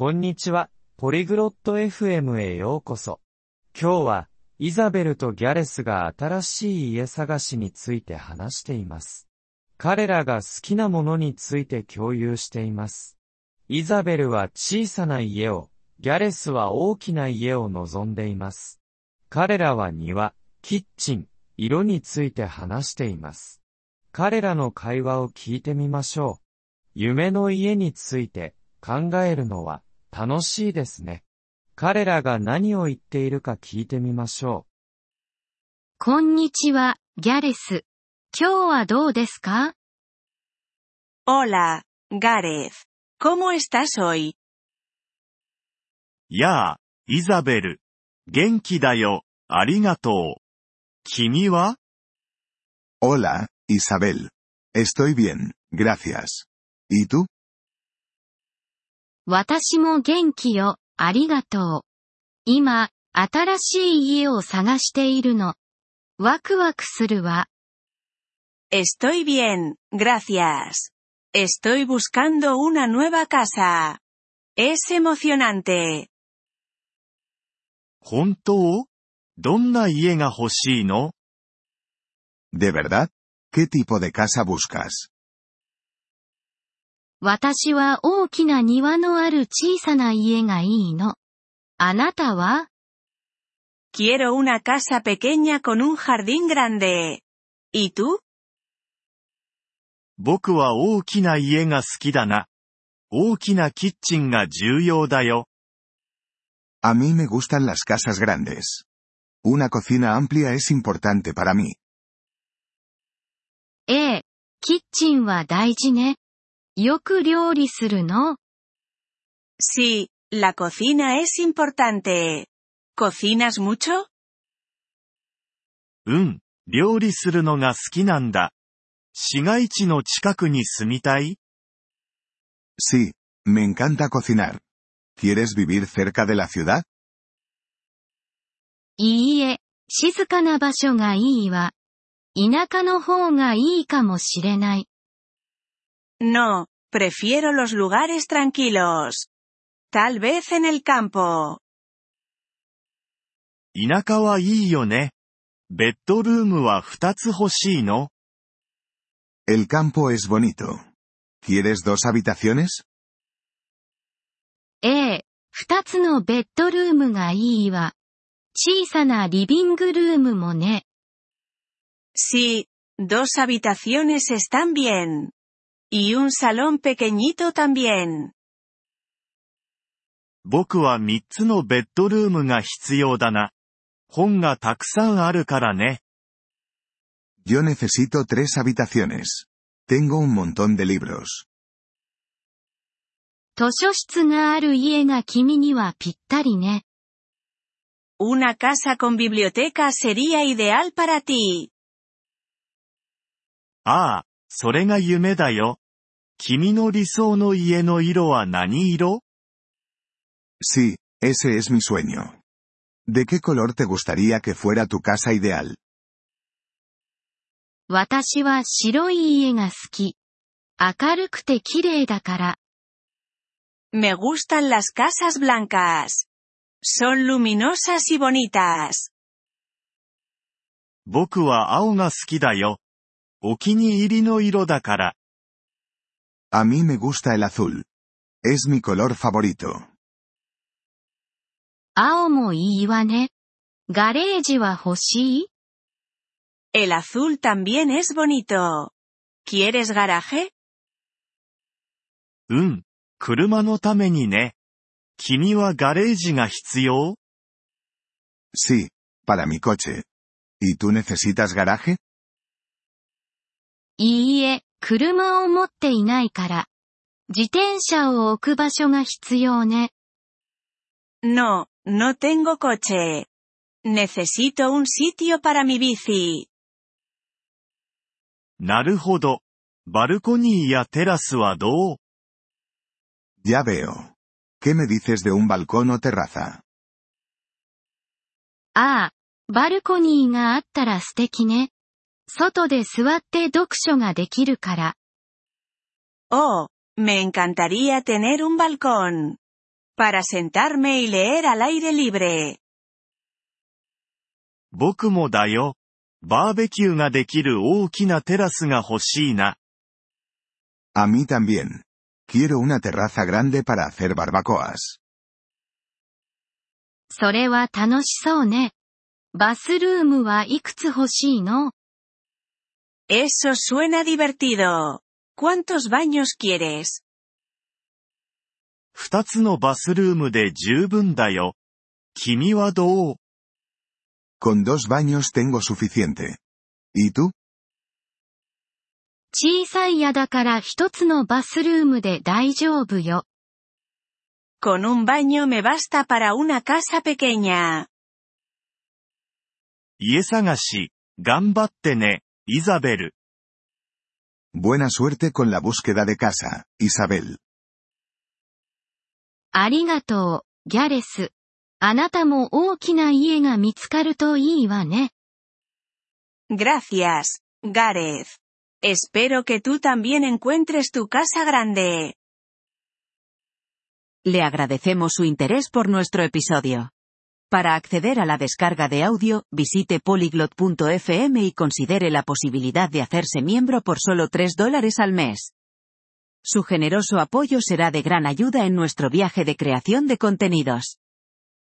こんにちは、ポリグロット FM へようこそ。今日は、イザベルとギャレスが新しい家探しについて話しています。彼らが好きなものについて共有しています。イザベルは小さな家を、ギャレスは大きな家を望んでいます。彼らは庭、キッチン、色について話しています。彼らの会話を聞いてみましょう。夢の家について考えるのは楽しいですね。彼らが何を言っているか聞いてみましょう。こんにちは、ギャレス。今日はどうですか？Hola, Gareth. ¿Cómo estás hoy? やあ、イザベル。元気だよ、ありがとう。君は Hola, Isabel. Estoy bien, gracias. ¿Y tú? 私も元気よ、ありがとう。今、新しい家を探しているの。ワクワクするわ。Estoy bien, gracias. Estoy buscando una nueva casa. Es emocionante. 本当どんな家が欲しいの ¿De verdad? ¿Qué tipo de casa buscas? 私は大きな庭のある小さな家がいいの。あなたは Quiero una casa pequeña con un jardín grande. ¿Y tú? 僕は大きな家が好きだな。大きなキッチンが重要だよ。A mí me gustan las casas grandes. Una cocina amplia es importante para mí. ええ、キッチンは大事ね。よく料理するの Sí, la cocina es importante. ¿Cocinas mucho? うん、料理するのが好きなんだ。市街地の近くに住みたい Sí, me encanta cocinar. ¿Quieres vivir cerca de la ciudad? いいえ、静かな場所がいいわ。田舎の方がいいかもしれない。No, prefiero los lugares tranquilos. Tal vez en el campo. 田舎はいいよね。ベッドルームは二つ欲しいの El campo es bonito. ¿Quieres dos habitaciones? ええ、二つのベッドルームがいいわ。小さなリビングルームもね。Sí, dos habitaciones están bien. Y un salón pequeñito también. 僕は三つのベッドルームが必要だな。本がたくさんあるからね。Yo necesito tres habitaciones. Tengo un montón de libros. 図書室がある家が君にはぴったりね。Una casa con biblioteca sería ideal para ti. ああ、それが夢だよ。君の理想の家の色は何色 Sí, ese es mi sueño. ¿De qué color te gustaría que fuera tu casa ideal? 私は白い家が好き。明るくて綺麗だから。Me gustan las casas blancas. Son luminosas y bonitas. 僕は青が好きだよ。お気に入りの色だから。A mí me gusta el azul. Es mi color favorito. 青もいいわね。ガレージは欲しい El azul también es bonito. ¿Quieres garaje? うん。車のためにね。君はガレージが必要 Sí, para mi coche. ¿Y tú necesitas garaje? いいえ、 車を持っていないから。自転車を置く場所が必要ね。No, no tengo coche. Necesito un sitio para mi bici. なるほど。バルコニーやテラスはどう Ya veo. ¿Qué me dices de un balcón o terraza? ああ、バルコニーがあったら素敵ね。外で座って読書ができるから。Oh, me encantaría tener un balcón. Para sentarme y leer al aire libre. 僕もだよ。バーベキューができる大きなテラスが欲しいな。A mí también. Quiero una terraza grande para hacer barbacoas. それは楽しそうね。バスルームはいくつ欲しいの Eso suena divertido. ¿Cuántos baños quieres? 二つのバスルームで十分だよ。君はどう Con dos baños tengo suficiente. ¿Y tú? 小さい家だから一つのバスルームで大丈夫よ。Con un baño me basta para una casa pequeña. 家探し、頑張ってね、イザベル。 Buena suerte con la búsqueda de casa, Isabel. ありがとう、ギャレス。あなたも大きな家が見つかるといいわね。 Gracias, Gareth. Espero que tú también encuentres tu casa grande. Le agradecemos su interés por nuestro episodio. Para acceder a la descarga de audio, visite polyglot.fm y considere la posibilidad de hacerse miembro por solo 3 dólares al mes. Su generoso apoyo será de gran ayuda en nuestro viaje de creación de contenidos.